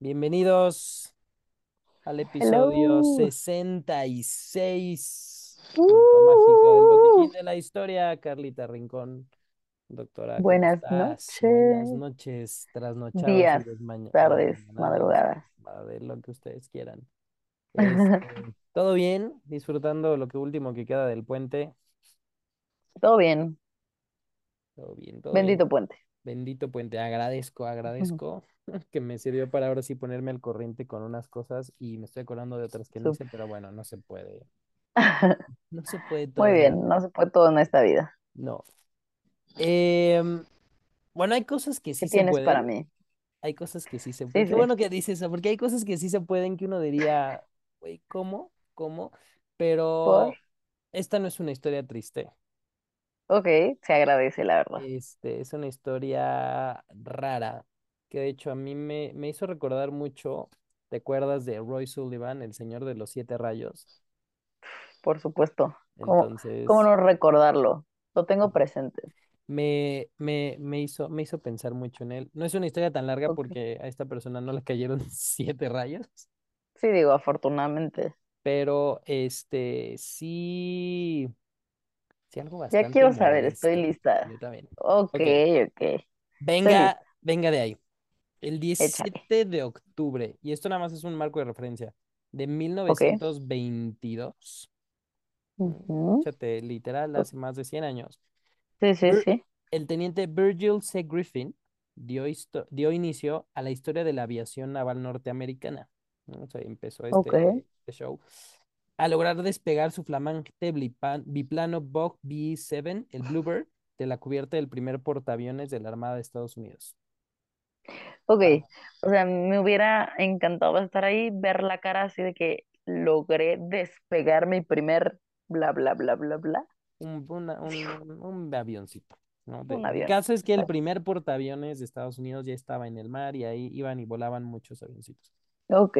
Bienvenidos al episodio Hello. 66, Punto mágico del botiquín de la historia. Carlita Rincón, doctora, ¿cómo Buenas estás? Buenas noches, noches, trasnochados y días, tardes, madrugadas. de lo que ustedes quieran. Este, ¿todo bien? Disfrutando lo que último que queda del puente. Todo bien. Todo bien, todo bien. Bendito puente. Bendito puente, agradezco, agradezco que me sirvió para ahora sí ponerme al corriente con unas cosas y me estoy acordando de otras que no hice, Súper. pero bueno, no se puede. No se puede todo Muy bien, no se puede todo en esta vida. No. Em, bueno, hay cosas que ¿Qué sí se tienes para mí? hay cosas que sí se Sí, pueden. Qué sí. bueno que dices eso, porque hay cosas que sí se pueden que uno diría, güey, ¿cómo? ¿Cómo? Por. Pero esta no es una historia triste. Ok, se agradece, la verdad. Este, es una historia rara, que de hecho a mí me, me hizo recordar mucho, ¿te acuerdas de Roy Sullivan, el señor de los siete rayos? Por supuesto. ¿Cómo, cómo no recordarlo? Lo tengo presente. me, me, me hizo, me hizo pensar mucho en él. No es una historia tan larga porque a esta persona no le cayeron siete rayos, Sí, digo, afortunadamente. pero este, sí, sí algo Ya bastante quiero saber, estoy lista. Yo también. Ok, Ok, ok. Estoy venga, venga de ahí. El Échale. 17 de octubre, y esto nada más es un marco de referencia, de Ok. 1922, mm, Ujú. échate literal, hace más de 100 años, Sí, sí, Vir- sí. el teniente Virgil C. Griffin dio, dio inicio a la historia de la aviación naval norteamericana. ¿no? O sea, empezó este, este show. A lograr despegar su flamante biplano Bug B-7, el Bluebird, de la cubierta del primer portaaviones de la Armada de Estados Unidos. Ok, o sea, me hubiera encantado estar ahí, ver la cara así de que logré despegar mi primer bla, bla, bla, bla, bla. un, una- un, un- avioncito, ¿no? De- Un el avión. caso es que el primer portaaviones de Estados Unidos ya estaba en el mar y ahí iban y volaban muchos avioncitos. Ok,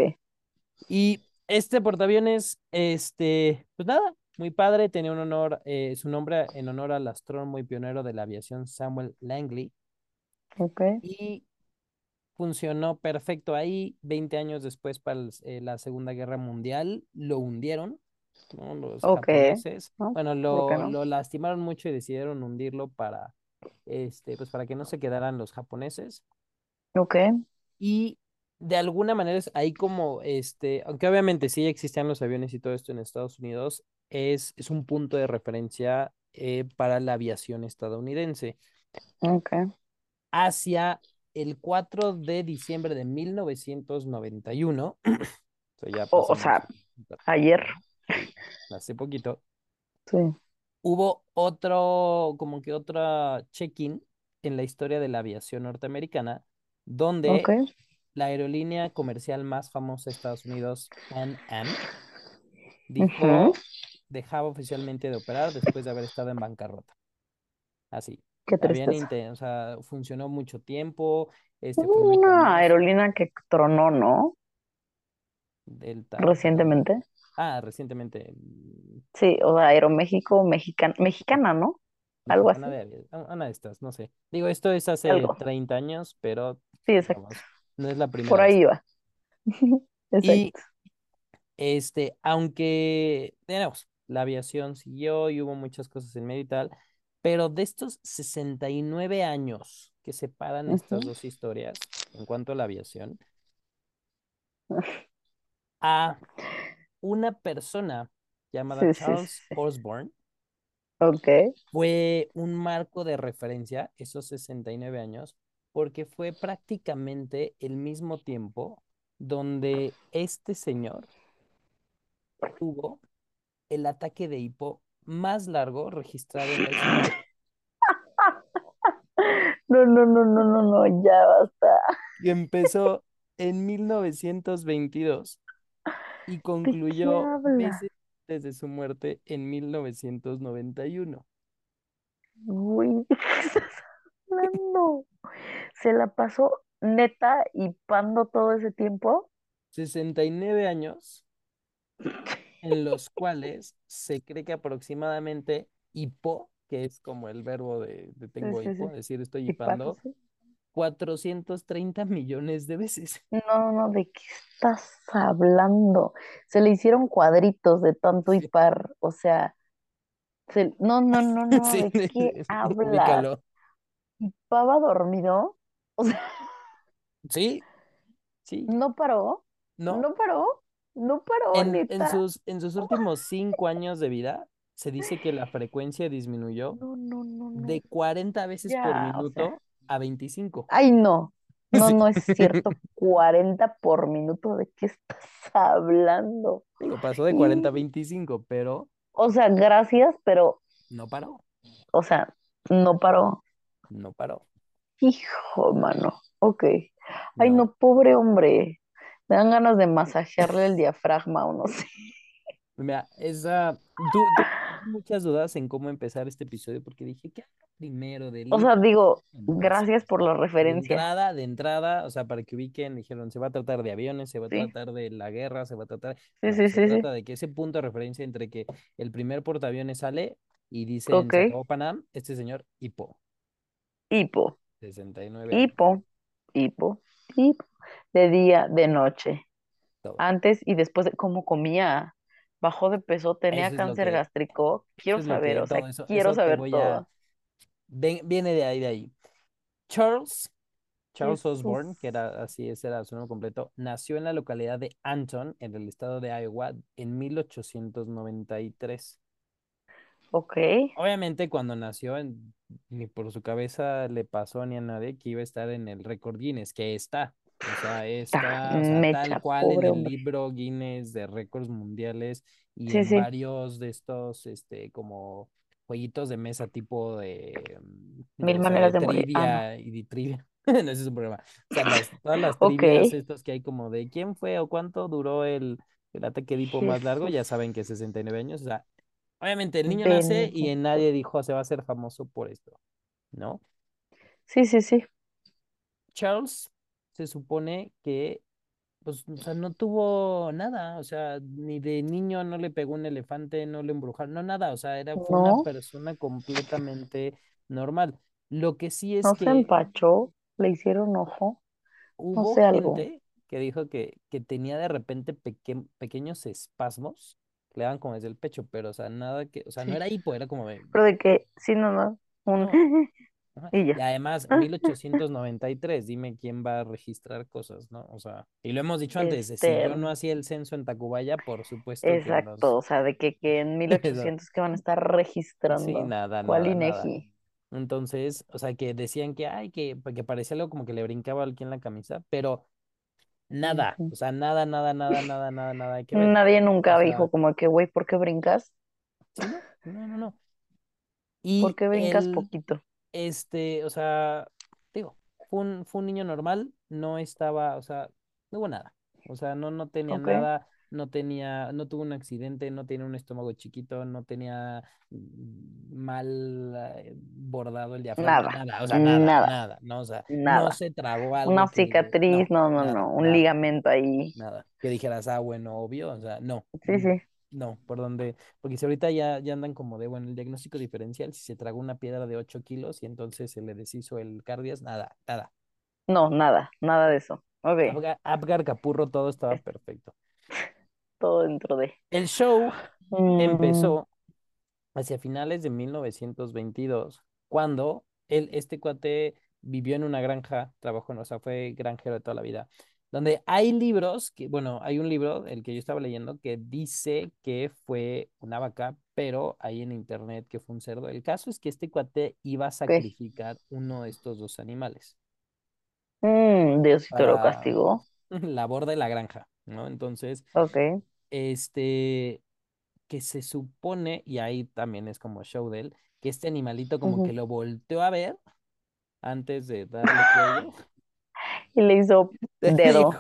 Y este portaaviones, este, pues nada, muy padre, tenía un honor, eh, su nombre en honor al astrónomo y pionero de la aviación Samuel Langley ok, y funcionó perfecto ahí. 20 años después, para el- eh, la Segunda Guerra Mundial, lo hundieron, ¿no? Los ok, japoneses. ¿no? Bueno, ¿Por qué lo, no? lo lastimaron mucho y decidieron hundirlo para, este, pues para que no se quedaran los japoneses. Ok, Y de alguna manera es ahí como, este, aunque obviamente sí existían los aviones y todo esto en Estados Unidos, es, es un punto de referencia eh, para la aviación estadounidense. ok. Hacia el 4 de diciembre de 1991, o sea, ya O, o sea, ayer, hace poquito, sí, hubo otro, como que otra check-in en la historia de la aviación norteamericana, donde la aerolínea comercial más famosa de Estados Unidos, Pan Am, dijo, dejaba oficialmente de operar después de haber estado en bancarrota. Así. Qué Habían tristeza. inte- o sea, funcionó mucho tiempo, este fue muy Una aerolínea que tronó, ¿no? Delta. Recientemente. Ah, recientemente, mm, Sí, o sea, Aeroméxico, mexicana, mexicana, ¿no? Algo así, de una de estas, no sé. Digo, esto es hace algo. 30 años, pero Sí, exacto. vamos, no es la primera Por ahí va. Y Exacto. Este, aunque, digamos, la aviación siguió y hubo muchas cosas en medio y tal, pero de estos 69 años que separan estas Ujú. dos historias en cuanto a la aviación, a una persona llamada Sí, sí, sí, Charles sí. Osborne fue un marco de referencia esos 69 años, porque fue prácticamente el mismo tiempo donde este señor tuvo el ataque de hipo más largo registrado en la historia. No, no, no, no, no, no, ya basta. Y empezó en 1922 y ¿De qué concluyó meses desde su muerte en 1991. Uy, ¿de qué estás hablando? Se la pasó neta y pando todo ese tiempo. 69 años en los cuales se cree que aproximadamente hipo, que es como el verbo de, tengo sí, hipo, sí. decir, estoy hipando, sí. 430 millones de veces. No, no, ¿de qué estás hablando? Se le hicieron cuadritos de tanto hipar, o sea, se- no, no, no, no, ¿de qué hablas? ¿Pava dormido? O sea, Sí, sí, ¿no paró? no. ¿No paró? ¿No paró, En, sus, en sus últimos cinco años de vida, se dice que la frecuencia disminuyó No, no, no, no, de 40 veces por ya, o sea, minuto a 25. ay, no, no, Sí, no es cierto, 40 por minuto, ¿de qué estás hablando? digo, pasó de 40 a Y, 25, pero o sea, gracias, pero, no paró, o sea, no paró. no paró, Hijo, mano. Ok. Ay, no. no, pobre hombre. Me dan ganas de masajearle el diafragma o no sé. Mira, esa, tú, tú muchas dudas en cómo empezar este episodio porque dije, ¿qué primero del O sea, digo, gracias por la de referencia. entrada, de entrada, o sea, para que ubiquen, dijeron, se va a tratar de aviones, se va a Sí, tratar de la guerra, se va a tratar, sí, sí, se trata de que ese punto de referencia entre que el primer portaaviones sale y dicen, Ok. se acabó Panam, este señor, hipo, Hipo, 69 años, hipo, hipo, hipo. De día, de noche. todo. Antes y después de cómo comía. Bajó de peso, tenía Eso cáncer que, gástrico. Quiero saber, que, o sea, eso, quiero eso saber a, todo. ven- viene de ahí, de ahí. Charles Charles Jesús. Osborne, que era así, ese era su nombre completo, nació en la localidad de Anton, en el estado de Iowa, en 1893. Ok. Obviamente, cuando nació, ni por su cabeza le pasó ni a nadie que iba a estar en el récord Guinness, que está. O sea, está, o sea, tal cual en el libro Guinness de récords mundiales y Sí, en sí. varios de estos, este, como jueguitos de mesa tipo de, mm, de, Mil sea, de maneras de morir. Ah, no. y de trivia. No, ese es un problema. O sea, las, todas las trivias estos que hay como de quién fue o cuánto duró el, el ataque de hipo más largo, ya saben que es 69 años. O sea, obviamente el niño nace y nadie dijo se va a hacer famoso por esto, ¿no? Sí, sí, sí. Charles se supone que, pues, o sea, no tuvo nada, o sea, ni de niño no le pegó un elefante, no le embrujaron, no nada, o sea, era, fue una No, persona completamente normal. Lo que sí es no se empachó, le hicieron ojo, no hubo algo. gente que dijo que, que tenía de repente peque- pequeños espasmos que le daban como desde el pecho, pero, o sea, nada que, o sea, no era hipo, era como de, Pero de que, sí, no, no, un y Y además, 1893, dime quién va a registrar cosas, ¿no? O sea, y lo hemos dicho antes, si Este, yo no hacía el censo en Tacubaya, por supuesto que exacto, los... o sea, de que, que en Eso, 1800 que van a estar Sí, registrando. nada, ¿Cuál nada, nada. INEGI? Entonces, o sea, que decían que, ay, que, que parecía algo como que le brincaba aquí en la camisa, pero nada, o sea, nada, nada, nada, nada, nada, nada que ver. Nadie O nunca dijo como que, güey, ¿por qué brincas? sí, no, no, no, no. ¿Por qué brincas el, poquito? Este, o sea, digo, fue un, fue un niño normal, no estaba, o sea, no hubo nada. O sea, no, no tenía nada, no tenía, no tuvo un accidente, no tenía un estómago chiquito, no tenía mm, mal eh, bordado el diafragma, nada, nada, o sea, nada, nada, nada, ¿no? O sea, no nada. se tragó Una algo que, cicatriz, no, no, no, no, un ligamento ahí. nada. Que dijeras, ah, bueno, obvio, o sea, no. Sí, sí. No, por donde, porque si ahorita ya, ya andan como de, bueno, el diagnóstico diferencial, si se tragó una piedra de 8 kilos y entonces se le deshizo el cardias, nada, nada. No, nada, nada de eso. Ok, Apgar, Apgar Capurro, todo estaba es perfecto. todo dentro de. El show Mm, empezó hacia finales de 1922, cuando él, este cuate vivió en una granja, trabajó, en- o sea, fue granjero de toda la vida, donde hay libros, que, bueno, hay un libro, el que yo estaba leyendo, que dice que fue una vaca, pero hay en internet que fue un cerdo. El caso es que este cuate iba a sacrificar uno de estos dos animales Mm, Diosito lo castigó. la borda de la granja, ¿no? Entonces, este, que se supone, y ahí también es como show de él, que este animalito como que lo volteó a ver antes de darle cuello. Y le hizo dedo.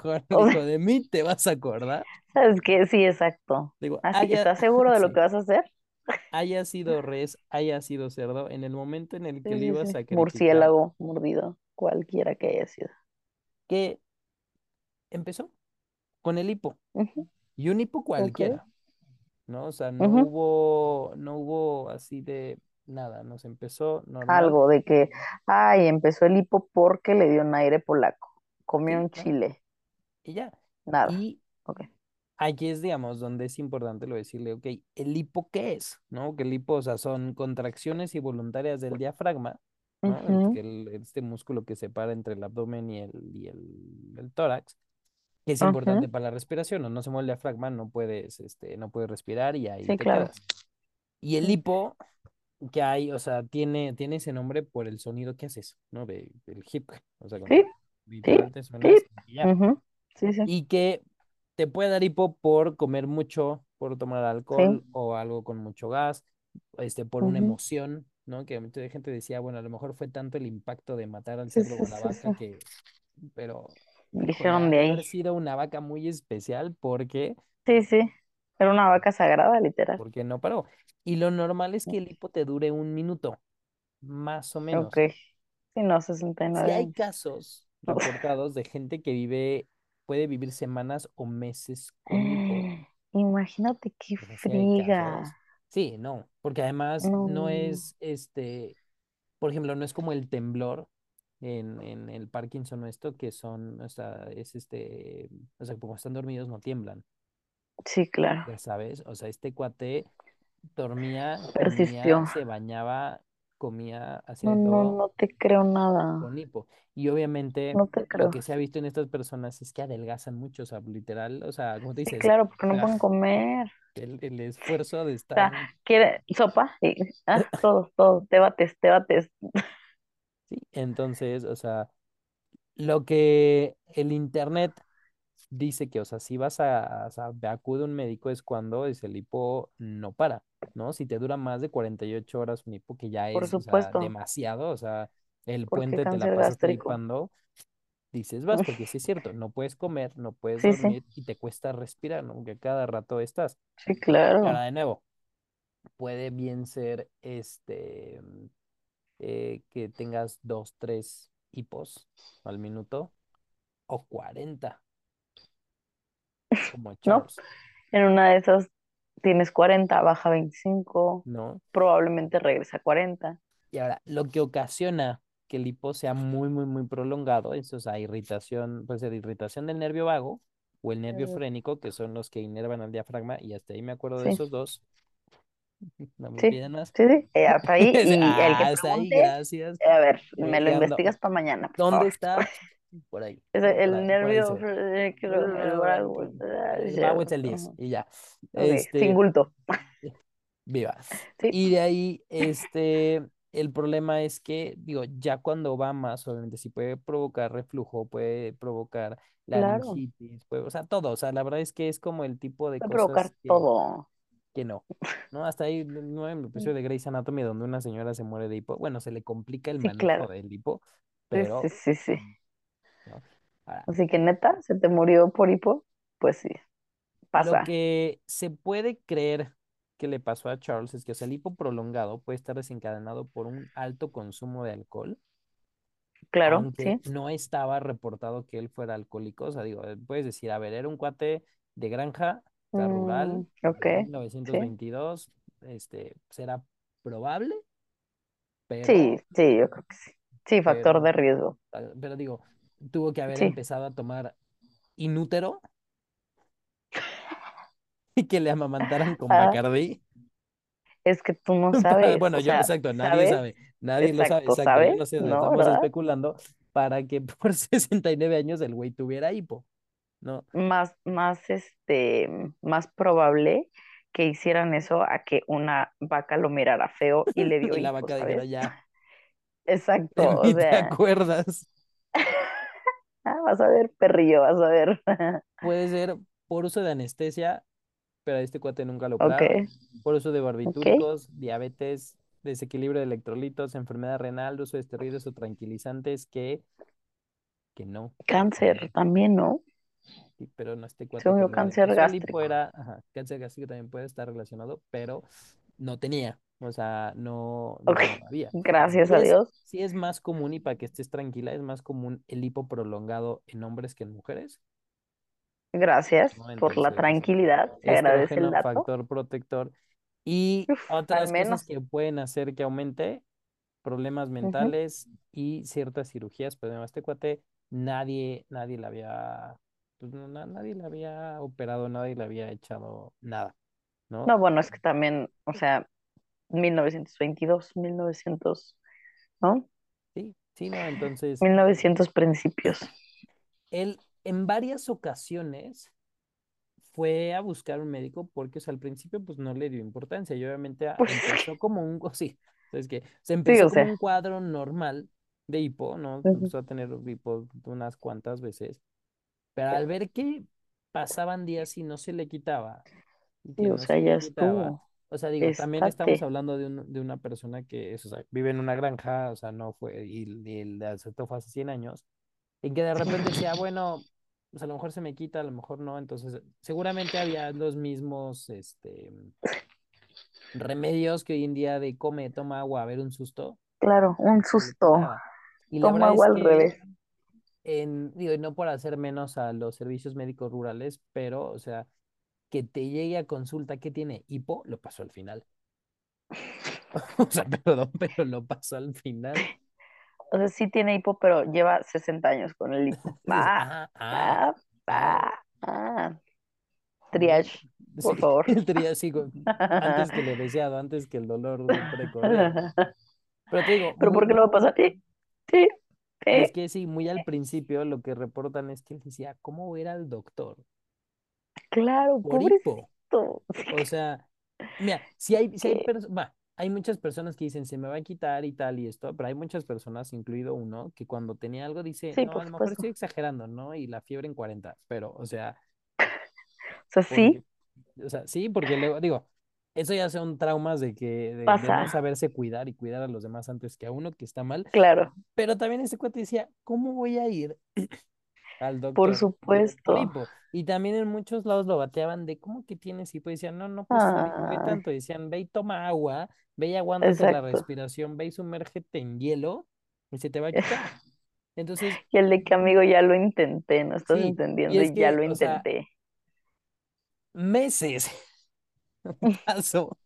de mí te vas a acordar. ¿sabes qué? Sí, exacto. Digo, Así, haya, ¿estás seguro de lo que vas a hacer? haya sido res, haya sido cerdo, en el momento en el que Sí, le sí, iba a sí. sacrificar, Murciélago mordido, cualquiera que haya sido. que empezó con el hipo. Y un hipo cualquiera, ¿no? O sea, no hubo, no hubo así de, nada, nos empezó normal. Algo de que, ay, empezó el hipo porque le dio un aire polaco. Comió Sí, un chile. Y ya. Nada. Y Ok. Aquí es, digamos, donde es importante lo decirle, ok, ¿el hipo qué es? ¿No? Que el hipo, o sea, son contracciones involuntarias del diafragma, ¿no? El- este músculo que separa entre el abdomen y el, y el, el tórax, que es importante para la respiración, ¿no? No se mueve el diafragma, no puedes, este, no puedes respirar y ahí Sí, te claro. quedas. Y el hipo que hay, o sea, tiene, tiene ese nombre por el sonido que haces, ¿no? De, del hip, o sea, cuando sí. Y ya Ujú, Sí, sí, y que te puede dar hipo por comer mucho, por tomar sí. alcohol o algo con mucho gas, este, por una emoción, ¿no? Que mucha gente decía, bueno, a lo mejor fue tanto el impacto de matar al cerdo a la vaca que, pero, Dijeron de ahí. sido una vaca muy especial porque, Sí, sí. Era una vaca sagrada, literal. porque no paró. Y lo normal es que el hipo te dure un minuto, más o Ok. menos. Sí, no, Si 69 hay años. casos reportados de gente que vive, puede vivir semanas o meses con hipo Imagínate qué casos. friga. Sí, no, porque además no No. es, este, por ejemplo, no es como el temblor en, en el Parkinson o esto, que son, o sea, es este, o sea, como están dormidos no tiemblan, Sí, claro. ya sabes. O sea, este cuate dormía, comía, Persistió. se bañaba, comía, hacía No, de no, todo no te creo nada. con hipo. Y obviamente No te lo que se ha visto en estas personas es que adelgazan mucho, o sea, literal, o sea, como te Sí, dices, claro, porque no la- pueden comer. el, el esfuerzo de O estar sea, quiere sopa y ah, todo, todo, te bates, te bates. Sí, entonces, o sea, lo que el internet dice que, o sea, si vas a, o sea, ve- acude a un médico es cuando es el hipo no para, ¿no? Si te dura más de 48 horas un hipo, que ya Por es, o sea, supuesto, demasiado, o sea, el porque puente te la gástrico. hipando, dices vas, porque sí es cierto, no puedes comer, no puedes Sí, sí, dormir y te cuesta respirar, ¿no? Que cada rato estás. sí, Y ahora claro. de nuevo, puede bien ser, este, eh, que tengas dos, tres hipos al minuto o 40 como ¿No? En una de esas tienes 40, baja 25, ¿no? probablemente regresa a 40. Y ahora, lo que ocasiona que el hipo sea muy, muy, muy prolongado es, o sea, irritación, puede ser irritación del nervio vago o el nervio Mm, frénico, que son los que inervan al diafragma, y hasta ahí me acuerdo de Sí, esos dos, no me sí, más. sí, sí. Eh, hasta ahí. Y el que Ah, hasta ahí, pregunte, gracias. a ver, me lo investigas para mañana, ¿dónde favor. está? Por ahí, el ahí, por ahí nervio, el brazo. El vago es el 10 y ya. Ok, sin Este, bulto. Viva. Sí, Y de ahí, este, el problema es que, digo, ya cuando va más, obviamente, sí puede provocar reflujo, puede provocar claro. laringitis, puede, o sea, todo. O sea, la verdad es que es como el tipo de Puede provocar que, todo. que no. ¿No? Hasta ahí, no en el episodio de Grey's Anatomy donde una señora se muere de hipo. Bueno, se le complica el Sí, manejo claro. del hipo, Sí, sí, pero, sí, sí. ¿No? Ahora, Así que neta, ¿se te murió por hipo? Pues sí, Lo pasa. que se puede creer que le pasó a Charles es que, o sea, el hipo prolongado puede estar desencadenado por un alto consumo de alcohol, Claro, aunque sí. no estaba reportado que él fuera alcohólico. O sea, digo, eh, puedes decir, a ver, era un cuate de granja, o sea, Mm, rural, ok, en sí. 1922, este, será probable, Sí, pero, sí, yo creo que sí. Sí, factor de riesgo. pero digo, tuvo que haber Sí. empezado a tomar inútero y que le amamantaran con Ah, Bacardí. es que tú no sabes, Bueno, yo, sea, exacto, nadie ¿sabes? sabe, nadie lo sabe, Exacto, ¿sabes? no sé, ¿No, estamos verdad? especulando para que por 69 años el güey tuviera hipo, ¿no? Más, más, este, más probable que hicieran eso a que una vaca lo mirara feo y le dio Y la hipo, vaca dijera, ¿sabes? ya, de Exacto, o te acuerdas. Ah, vas a ver, perrillo, vas a ver. Puede ser por uso de anestesia, pero a este cuate nunca lo Ok, operaron, por uso de barbitúricos, diabetes, desequilibrio de electrolitos, enfermedad renal, uso de esteroides o tranquilizantes que, que no. Cáncer también, ¿no? Sí, pero no este cuate Según le cáncer gástrico. era, ajá, cáncer gástrico también puede estar relacionado, pero no tenía, o sea, no, no había. gracias Y a es, Dios. sí es más común, y para que estés tranquila, es más común el hipo prolongado en hombres que en mujeres, Gracias ¿no? por la tranquilidad. Se agradece el dato. factor protector. Y Uf, otras cosas que pueden hacer que aumente, problemas mentales y ciertas cirugías, pero además este cuate, nadie, nadie le había, pues no, na- nadie le había operado, nadie le había echado nada, ¿no? No, bueno, es que también, o sea, 1922, 1900, ¿no? Sí, sí, no, entonces, 1900 principios. él en varias ocasiones fue a buscar un médico porque, o sea, al principio pues no le dio importancia y obviamente a- Pues empezó como un, sí, es que se sí, empezó como sea. un cuadro normal de hipo, ¿no? ujú. Empezó a tener hipo unas cuantas veces, pero al ver que pasaban días y no se le quitaba, y que Sí, o sea, se ya quitaba, estuvo. O sea, digo, también estamos hablando de, un- de una persona que es, o sea, vive en una granja, o sea, no fue, y, y el aceptó fue hace 100 años, en que de repente decía, bueno, pues a lo mejor se me quita, a lo mejor no, entonces seguramente había los mismos, este, remedios que hoy en día de come, toma agua, a ver un susto, Claro, un susto. Y la Tomo verdad es agua al que, revés. en, digo, no por hacer menos a los servicios médicos rurales, pero, o sea, que te llegue a consulta que tiene hipo, lo pasó al final. O sea, perdón, pero lo pasó al final. O sea, sí tiene hipo, pero lleva 60 años con el hipo. Ah, ah, ah. Triage, por Sí, favor. el triásico, antes que lo deseado, antes que el dolor precordial. Pero te digo, ¿Pero por qué lo va a pasar? Sí, sí, sí. es que sí, muy al principio lo que reportan es que él decía, ¿cómo voy a ir al doctor? Claro, Por hipo. pobrecito. O sea, mira, si hay, si hay, Que pers- va, hay muchas personas que dicen, se me va a quitar y tal y esto, pero hay muchas personas, incluido uno, que cuando tenía algo dice, sí, no, a lo mejor estoy exagerando, ¿no? Y la fiebre en 40 pero, o sea, O sea, porque, sí o sea, sí, porque luego, digo, eso ya son traumas de que, de, de no saberse cuidar y cuidar a los demás antes que a uno que está mal, Claro, pero también ese cuate decía, ¿cómo voy a ir al por doctor por supuesto. hipo? Y también en muchos lados lo bateaban de, ¿cómo que tienes hipo? Y decían, no, no, pues ve, ve Ah, tanto. Y decían, ve y toma agua, ve y aguántate la respiración, ve y sumérgete en hielo y se te va a quitar. Entonces, Y el de que amigo ya lo intenté, no estás sí, y entendiendo, es y ya lo o sea, intenté. meses pasó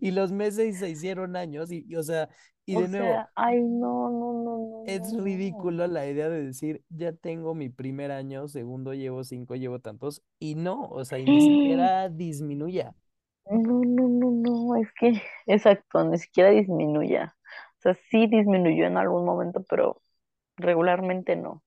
y los meses se hicieron años y, y, o sea, y O de nuevo, sea, ay, no, no, no, no, es no, ridículo la idea de decir, ya tengo mi primer año, segundo llevo cinco, llevo tantos, y no, o sea, y ni siquiera disminuya. No, no, no, no, es que, exacto, ni siquiera disminuya. O sea, sí disminuyó en algún momento, pero regularmente no.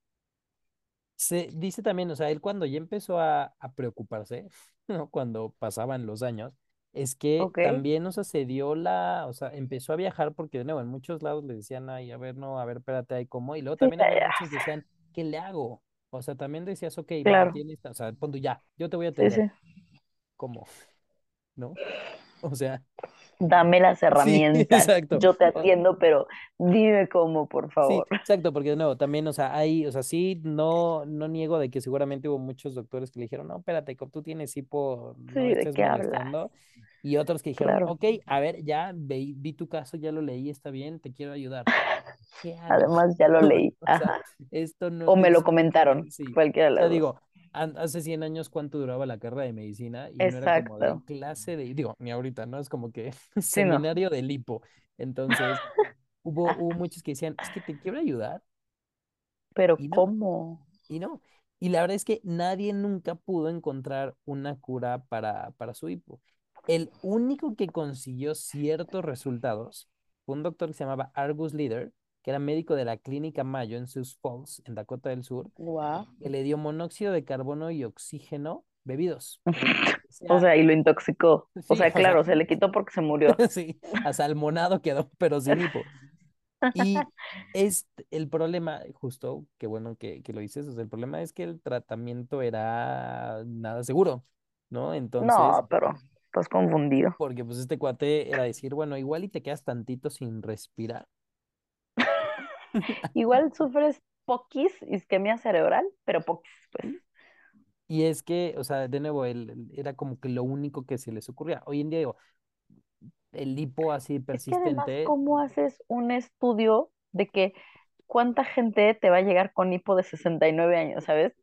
Se dice también, o sea, él cuando ya empezó a, a preocuparse, ¿no? Cuando pasaban los años, es que también, o sea, se dio la, o sea, empezó a viajar porque, de nuevo, en muchos lados le decían, ay, a ver, no, a ver, espérate, ahí cómo, y luego también había muchos que decían, ¿qué le hago? O sea, también decías, ok, claro, tienes, o sea, pon ya, yo te voy a sí, sí. ¿cómo? ¿No? O sea, Dame las herramientas, exacto. yo te atiendo, pero dime cómo, por Sí, favor. exacto, porque de nuevo, también, o sea, hay, o sea, sí, no, no niego de que seguramente hubo muchos doctores que le dijeron, no, espérate, como tú tienes hipo, no Sí, ¿de qué hablas? Y otros que dijeron, Claro. ok, a ver, ya vi, vi tu caso, ya lo leí, está bien, te quiero ayudar. Además, ya lo leí. O sea, esto no O me lo tiene sentido, comentaron, sí. cualquiera O sea, digo, hace 100 años, ¿cuánto duraba la carrera de medicina? Y no era como de Exacto. clase de, digo, ni ahorita, ¿no? Es como que Sí, no. seminario de lipo. Entonces, hubo, hubo muchos que decían, es que te quiero ayudar Pero y no, ¿cómo? y no. Y la verdad es que nadie nunca pudo encontrar una cura para, para su hipo. El único que consiguió ciertos resultados fue un doctor que se llamaba Argus Leader, que era médico de la clínica Mayo en Sioux Falls, en Dakota del Sur, Guau. que le dio monóxido de carbono y oxígeno bebidos. O sea, y lo intoxicó. O sea, o sea, claro, se le quitó porque se murió. sí, asalmonado quedó, pero sin hipo. Y es el problema, justo, qué bueno que, que lo dices, o sea, el problema es que el tratamiento era nada seguro, ¿no? Entonces, No, pero estás confundido. porque pues este cuate era decir, bueno, igual y te quedas tantito sin respirar. Igual sufres poquis isquemia cerebral, pero poquis, pues. Y es que, o sea, de nuevo, él, era como que lo único que se les ocurría. Hoy en día, digo, el hipo así Es que además, persistente, ¿cómo haces un estudio de que cuánta gente te va a llegar con hipo de 69 años, ¿sabes?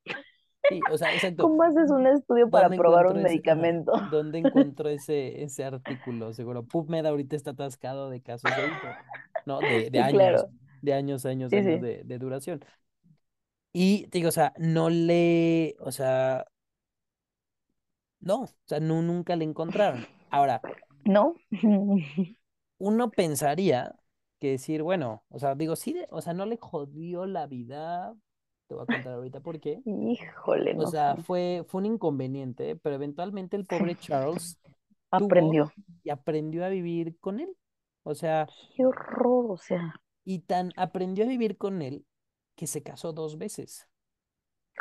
Sí, o sea, exacto. ¿Cómo haces un estudio para ¿Dónde probar un ese, medicamento? dónde encuentro ese, ese artículo? Seguro, PubMed ahorita está atascado de casos de hipo, ¿no? De, de años, claro. de años, años, Sí, años sí. de, de duración. Y te digo, o sea, no le, o sea, no, o sea, no, nunca le encontraron. Ahora, ¿No? uno pensaría que decir, bueno, o sea, digo, sí, de- o sea, no le jodió la vida, te voy a contar ahorita por qué. Híjole, O no sea, sé. fue, fue un inconveniente, pero eventualmente el pobre Charles aprendió. y aprendió a vivir con él. O sea, Qué horror, o sea, y tan aprendió a vivir con él que se casó dos veces.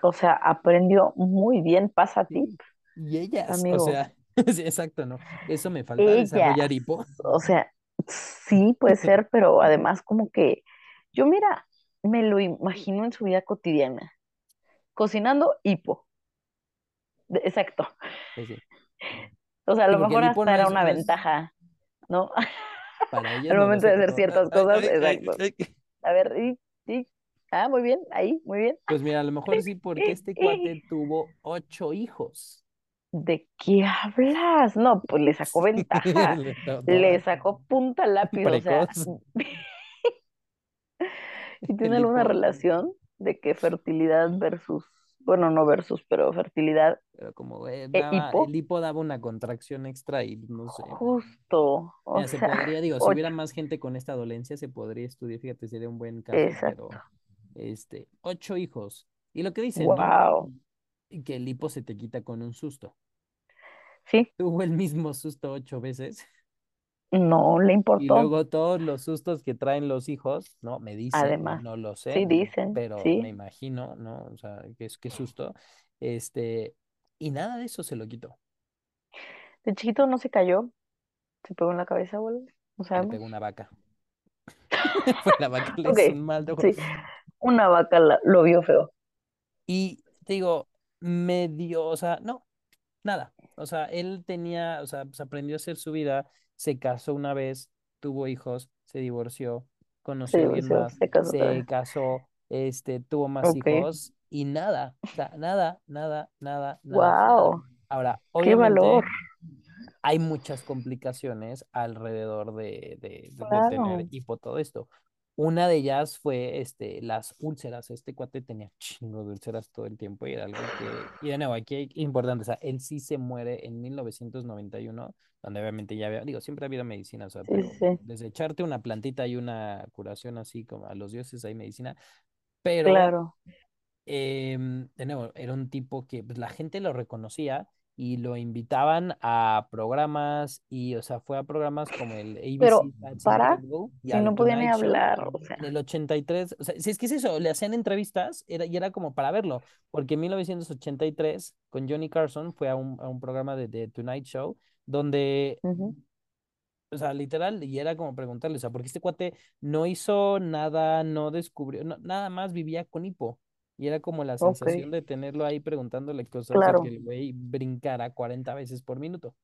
o sea, aprendió muy bien. Pasa tip. Y ellas, o amigo. sea, sí, exacto, ¿no? Eso me falta Ellas, desarrollar hipo. o sea, sí puede ser, pero además como que yo mira, me lo imagino en su vida cotidiana, cocinando hipo, de- exacto. Pues sí. O sea, a lo porque mejor hasta no era una es, ventaja, ¿no? para ellas Al no momento de hacer ciertas cosas, ay, ay, exacto. ay. A ver, y, y, ah, muy bien, ahí, muy bien. Pues mira, a lo mejor sí, porque este cuate tuvo ocho hijos. ¿De qué hablas? No, pues le sacó ventaja, Le- sacó punta lápiz, o sea. ¿y tiene alguna relación de que fertilidad versus, bueno, no versus, pero fertilidad pero como eh, e daba, hipo? el hipo daba una contracción extra y no sé. Justo, o Mira, se sea, podría, digo, si hubiera más gente con esta dolencia, se podría estudiar, fíjate, sería un buen caso, exacto. pero este, ocho hijos. Y lo que dicen. Wow, Que el hipo se te quita con un susto. sí, Tuvo el mismo susto ocho veces. No le Y importó, luego todos los sustos que traen los hijos, ¿no? Me dicen, además, no lo sé, sí dicen, pero me imagino, ¿no? O sea, que es qué susto. Este, y nada de eso se lo quitó. De chiquito no se cayó, se pegó en la cabeza, boludo, no Le sabemos. pegó una vaca. Fue la vaca, le Ok, hizo un mal de sí, una vaca la- lo vio feo. Y te digo, me dio, o sea, no, nada. O sea, él tenía, o sea, pues aprendió a hacer su vida, se casó una vez, tuvo hijos, se divorció, Se conoció a alguien más, se casó se este, tuvo más hijos y nada, o sea, nada, nada, nada, nada, wow, Ahora, qué valor, obviamente hay muchas complicaciones alrededor de, de, de- de tener hipo todo esto. Una de ellas fue este, las úlceras. Este cuate tenía chingo de úlceras todo el tiempo y era algo que, y de nuevo, aquí hay importante, o sea, él sí se muere en 1991, donde obviamente ya había, digo, siempre ha habido medicina, o sea, Sí, pero sí, desde echarte una plantita y una curación así como a los dioses hay medicina, pero claro. em, de nuevo, era un tipo que pues, la gente lo reconocía y lo invitaban a programas y, o sea, fue a programas como el Pero ABC That's para, y si no podía ni hablar, o sea, en el 83. O sea, si es que es eso, le hacían entrevistas era, y era como para verlo, porque en 1983 con Johnny Carson fue a un, a un programa de The Tonight Show donde o sea, literal, y era como preguntarle, o sea, porque este cuate no hizo nada, no descubrió, no- nada más vivía con hipo. Y era como la sensación de tenerlo ahí preguntándole cosas y que claro. el güey brincara 40 veces por minuto.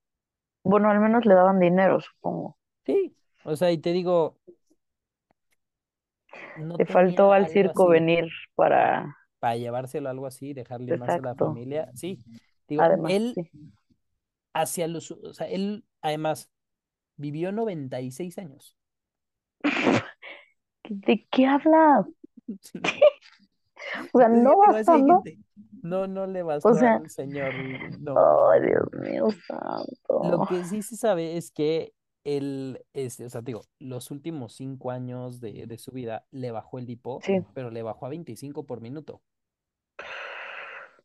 Bueno, al menos le daban dinero, supongo. Sí, o sea, y te digo, no Le faltó al circo así venir para, para llevárselo algo así, dejarle más a la familia. Sí, digo, además, él sí. hacia los, o sea, él además vivió 96 años. ¿De qué hablas? O sea, no bastando. No, no le o bastó sea, al señor, no. ay, Dios mío Lo santo. que sí se sabe es que él, este, o sea, digo, los últimos cinco años de, de su vida le bajó el hipo, Sí, pero le bajó a 25 por minuto.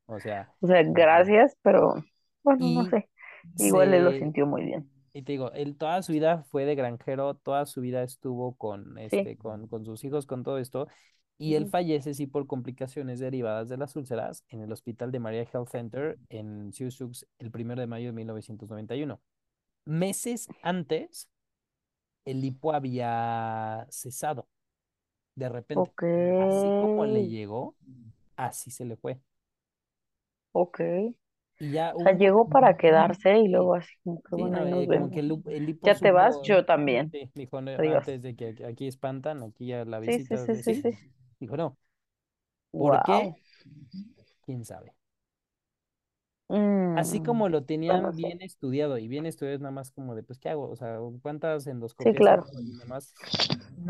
O sea, o sea, gracias, pero bueno, no sé. Igual él lo sintió muy bien. y te digo, él toda su vida fue de granjero, toda su vida estuvo con, Sí. este, con, con sus hijos, con todo esto, y él fallece, sí, por complicaciones derivadas de las úlceras en el hospital de Maria Health Center en Sioux el primero de mayo de 1991. Meses antes, el hipo había cesado de repente. Ok, Así como le llegó, así se le fue. ok. Y ya O sea, un llegó para quedarse y sí, luego así como que sí, bueno, no, ahí nos eh, como que el, el Ya te vas, supo, yo también. sí, dijo, "No, antes de que aquí espantan, aquí ya la Sí, sí, visita, sí, de- sí, sí, sí. Dijo, no, ¿por qué? ¿Quién sabe? así Mm, como lo tenían sí. bien estudiado, y bien estudiado es nada más como de, pues, ¿qué hago? O sea, ¿cuántas Sí, endoscopias claro. hago? Y demás,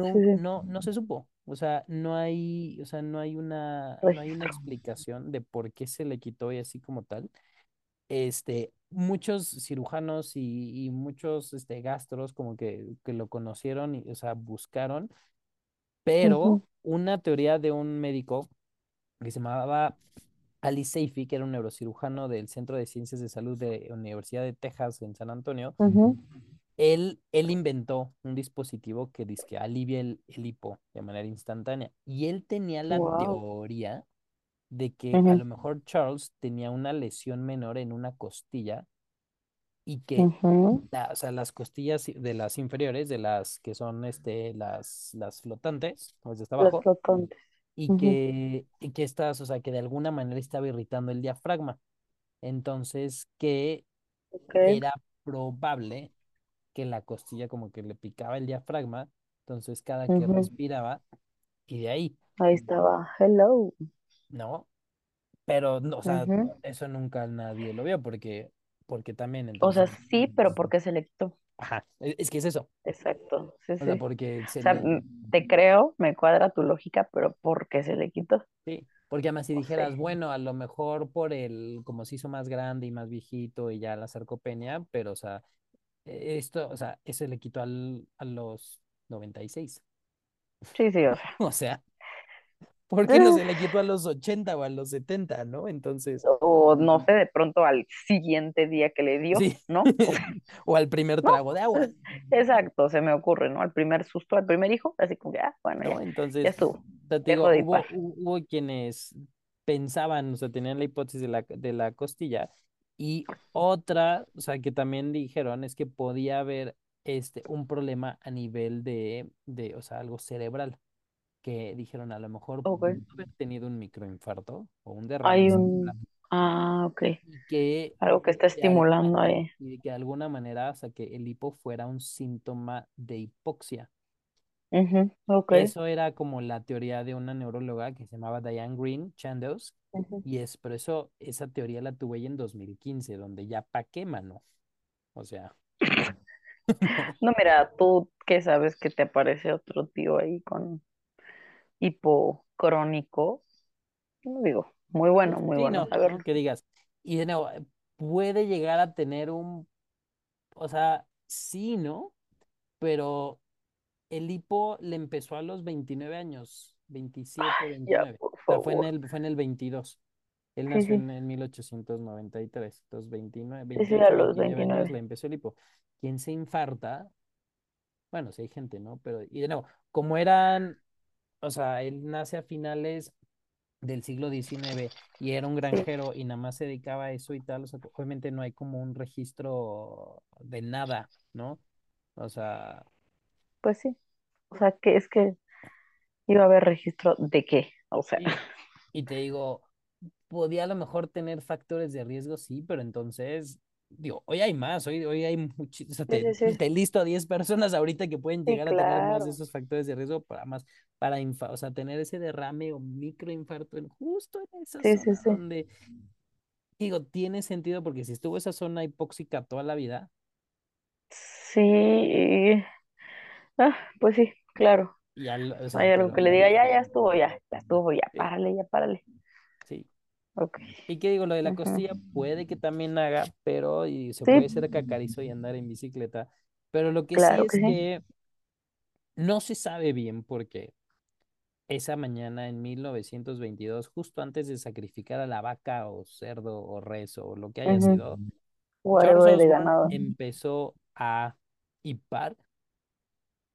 Sí, no, sí. no, no se supo. O sea, no hay, o sea, no hay una, no hay una explicación de por qué se le quitó y así como tal. Este, muchos cirujanos y, y muchos este, gastros como que, que lo conocieron y, o sea, buscaron, pero una teoría de un médico que se llamaba Ali Seifi, que era un neurocirujano del Centro de Ciencias de Salud de la Universidad de Texas en San Antonio, él, él inventó un dispositivo que dice que alivia el, el hipo de manera instantánea. Y él tenía la Wow. teoría de que a lo mejor Charles tenía una lesión menor en una costilla y que ujú. la- o sea, las costillas de las inferiores, de las que son este, las, las flotantes, pues de hasta Las abajo, flotantes. y Ujú, que, y que estas, o sea, que de alguna manera estaba irritando el diafragma. Entonces, que Ok. era probable que la costilla como que le picaba el diafragma, entonces cada que Ujú. respiraba, y de ahí, Ahí estaba. Hello. ¿no? Pero, no, o sea, eso nunca nadie lo vio porque, porque también, O sea, sí, pero ¿por qué se le quitó? ajá, es es que es eso, Exacto. Sí, o sea, porque O se sea, le, mm, te creo, me cuadra tu lógica, pero ¿por qué se le quitó? Sí, porque además si dijeras, bueno, a lo mejor por el, como se hizo más grande y más viejito y ya la sarcopenia, pero o sea, e- esto, o sea, ese le quitó al, a los 96. Sí, sí, o sea. O sea, ¿por qué no se le quitó a los 80 o a los 70, no? Entonces, O no sé, de pronto al siguiente día que le dio, sí, ¿no? O al primer no, trago de agua, exacto, se me ocurre, ¿no? Al primer susto, al primer hijo, así como que, ah, bueno, ¿no? ya, ya Entonces, estuvo, ya te dejo digo, de hubo, hubo quienes pensaban, o sea, tenían la hipótesis de la, de la costilla y otra, o sea, que también dijeron es que podía haber este, un problema a nivel de, de, o sea, algo cerebral, que dijeron a lo mejor Ok. pudo haber tenido un microinfarto o un derrame Hay un, ah, ok, que algo que está alguna, estimulando ahí. y que de alguna manera, o sea, que el hipo fuera un síntoma de hipoxia. Ujú, ok. Eso era como la teoría de una neuróloga que se llamaba Diane Green Chandos, y es por eso esa teoría la tuve ella en 2015, donde ya pa' qué mano. O sea. No, mira, tú que sabes que te aparece otro tío ahí con hipocrónico, digo, muy bueno, muy sí, bueno. no, A ver, que digas. Y de nuevo, eh, puede llegar a tener un, o sea, sí, ¿no? Pero el hipo le empezó a los 29 años, 27 ya, 29. por O sea, fue en el, fue en el 22. Él Sí, nació sí, en, en 1893, entonces 29, sí, sí, a 28, los 29 años 29. le empezó el hipo. ¿Quién se infarta? Bueno, sí hay gente, ¿no? Pero, y de nuevo, como eran, o sea, él nace a finales del siglo XIX y era un granjero y nada más se dedicaba a eso y tal, o sea, obviamente no hay como un registro de nada, ¿no? O sea, pues sí. O sea, que es que iba a haber registro de qué, o sea, y, y te digo, podía a lo mejor tener factores de riesgo, sí, pero entonces, digo, hoy hay más, hoy, hoy hay muchísimos, o sea, sí, te, sí, sí, te listo a 10 personas ahorita que pueden sí, llegar a tener más de esos factores de riesgo para más, para, infa- o sea, tener ese derrame o microinfarto en, justo en esa zona donde, digo, tiene sentido porque si estuvo esa zona hipóxica toda la vida, Sí, ah, pues sí, claro. y al, o hay algo que le diga, ya, ya estuvo, ya, ya estuvo, ya, sí, párale, ya, párale. Sí. Ok. Y qué digo, lo de la costilla puede que también haga, pero y se Sí, puede ser cacarizo y andar en bicicleta. Pero lo que sí que es sí. que no se sabe bien porque esa mañana en 1922, justo antes de sacrificar a la vaca o cerdo o res o lo que haya sido, Charles Osborne ganado. empezó a hipar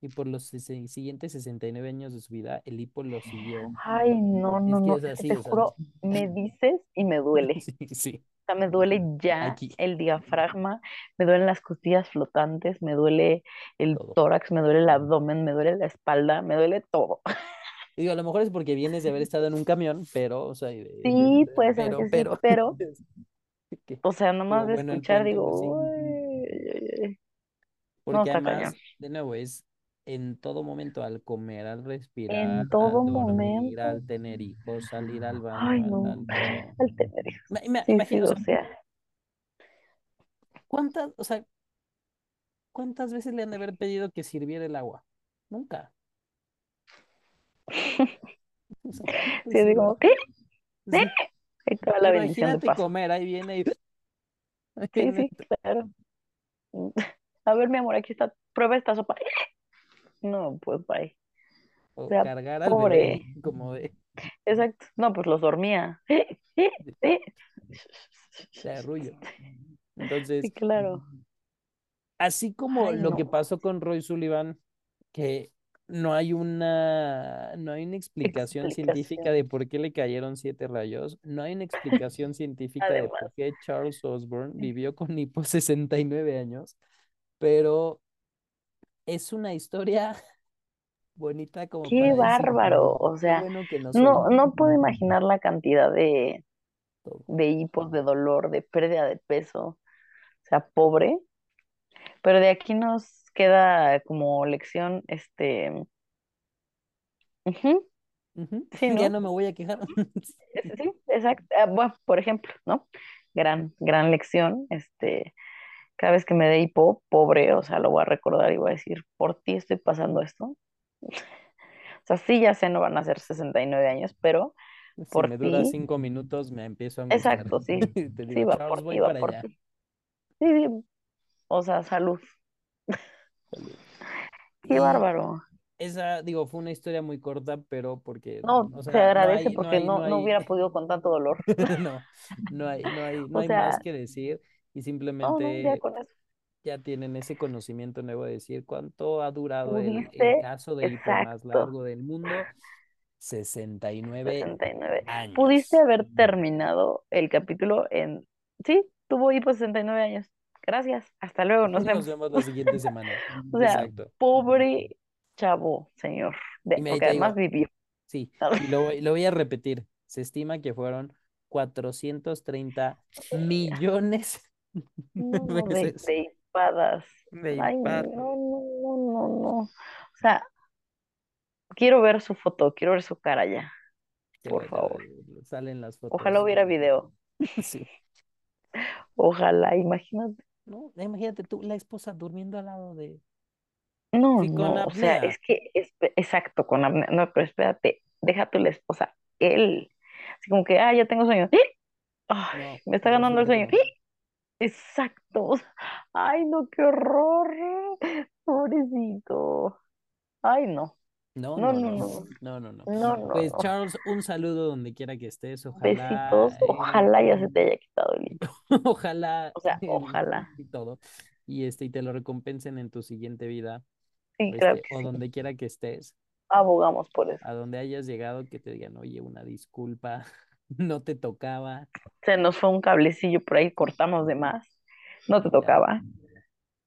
y por los siguientes 69 años de su vida, el hipo lo siguió. Ay, no, no, no. es Te así, juro, me dices y me duele. sí, sí, O sea, me duele ya aquí, el diafragma, me duelen las costillas flotantes, me duele el todo. tórax, me duele el abdomen, me duele la espalda, me duele todo. Y digo, a lo mejor es porque vienes de haber estado en un camión, pero, o sea, Sí, puede ser pero, que sí, pero, o sea, nomás de escuchar pues digo, sí. "Uy, ay, ay, ay". no, Porque además, de nuevo, es en todo momento, al comer, al respirar, En todo al dormir, momento, al tener hijos, salir al baño, ay, al, no, al todo. al tener hijos. Sí, sí, o sea. ¿cuántas, o sea, cuántas veces le han de haber pedido que sirviera el agua? Nunca. O sea, Sí, sirvo. como, ¿qué? Sí. Ahí te va la de Imagínate comer, ahí viene y ahí Sí, viene sí, claro. A ver, mi amor, aquí está, prueba esta sopa. No, pues bye. O o sea, cargar al pobre. bebé como de, Exacto. No, pues los dormía. de arrullo. Entonces, Sí, claro. así como Ay, lo que pasó con Roy Sullivan, que no hay una, no hay una explicación científica de por qué le cayeron siete rayos, no hay una explicación científica de por qué Charles Osborne vivió con hipo 69 años, pero es una historia bonita como qué para decir, qué bárbaro. O sea, bueno no no, no puedo imaginar la cantidad de, de hipos, de dolor, de pérdida de peso. O sea, pobre. Pero de aquí nos queda como lección, este, sí, Ya ¿no? no me voy a quejar. Sí, exacto. Ah, bueno, por ejemplo, ¿no? Gran, gran lección. Este, cada vez que me dé hipo, pobre, o sea, lo voy a recordar y voy a decir, por ti estoy pasando esto. O sea, sí, ya sé, no van a ser 69 años, pero Si por me dura ti, cinco minutos, me empiezo a angustiar. exacto, sí, Te sí, digo, va Charles, por ti, va por ti. Sí, sí, o sea, salud. Salud. Qué Y bárbaro. esa, digo, fue una historia muy corta, pero porque, No, o se sea, no agradece no porque hay, no, no hubiera podido con tanto dolor. no, no hay, no hay, no O hay más sea, que decir y simplemente ya tienen ese conocimiento nuevo de decir cuánto ha durado el, el Pudiste, caso de hipo más largo del mundo, 69 69. Pudiste años. haber terminado el capítulo en, sí, tuvo hipo 69 años. Gracias, hasta luego, nos Nos vemos. vemos la siguiente semana. O sea, Exacto. pobre chavo, señor, de, me porque te además digo, vivió. sí, y lo, voy- lo voy a repetir. Se estima que fueron 430 millones No, de, veces de hipadas. de Ay, no, impar. no, no, no, no. O sea, quiero ver su foto, quiero ver su cara ya, por favor. salen las Ojalá fotos. hubiera video. Sí. Ojalá, imagínate. No, imagínate tú, la esposa durmiendo al lado de... No, Sí, no, o sea, es que, es, exacto, con apnea. No, pero espérate, deja tu la esposa, él. Así como que, ah, ya tengo sueño. Ay, No, me está ganando el sueño. no. ¡Eh! Exacto. Ay, no, qué horror. Pobrecito. Ay, no. No, No, no, no, no. no. No, no, no. No, no, Pues no. Charles, un saludo donde quiera que estés. Besitos. Ojalá el, Ojalá ya se te haya quitado el hipo. ojalá O sea, el, ojalá. y todo. Y este, y te lo recompensen en tu siguiente vida. Sí, claro este, que o sí. donde quiera que estés, Abogamos por eso. a donde hayas llegado, que te digan, oye, una disculpa, no te tocaba. Se nos fue un cablecillo por ahí, cortamos de más. No te tocaba.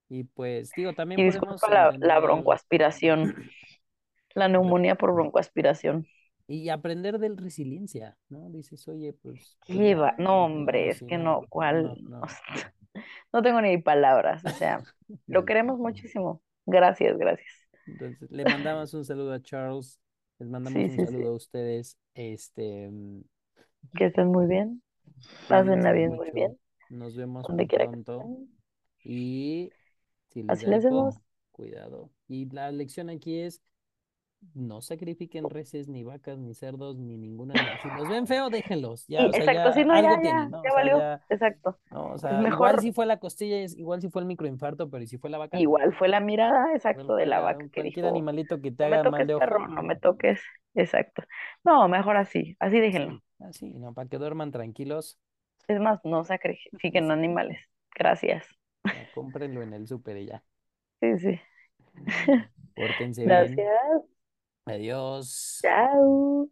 Y pues, digo, también Y podemos disculpa la, broncoaspiración, la neumonía por broncoaspiración. y aprender del resiliencia, ¿no? Dices, oye, pues, pues Lleva, no, hombre, modo, es que no, no, ¿cuál? no, O no. sea, no tengo ni palabras, o sea, lo queremos muchísimo. Gracias, gracias. Entonces, le mandamos un saludo a Charles, les mandamos Sí, un sí, sí. saludo a ustedes, este, mm, Que estén muy bien, pásenla bien, muy bien, nos vemos donde quiera pronto y si les Así le hacemos. cuidado. Y la lección aquí es, no sacrifiquen reses, ni vacas, ni cerdos, ni ningún animal. Si los ven feo, déjenlos, ya, o sea, exacto, ya sí, no, ya, ya, ¿no? O sea, valió, ya, exacto. no, o igual si fue la costilla, igual si fue el microinfarto, pero ¿y si fue la vaca? igual fue la mirada, exacto, de la vaca que cualquier dijo, animalito que te no me haga mal perro, ojo, no me toques, exacto. No, mejor así, así déjenlo. sí, así, ¿no? Para que duerman tranquilos, Es más, no sacrifiquen sí, animales. Gracias. cómprenlo en el súper y ya. Sí, sí. Pórtense bien. Adiós. Chao.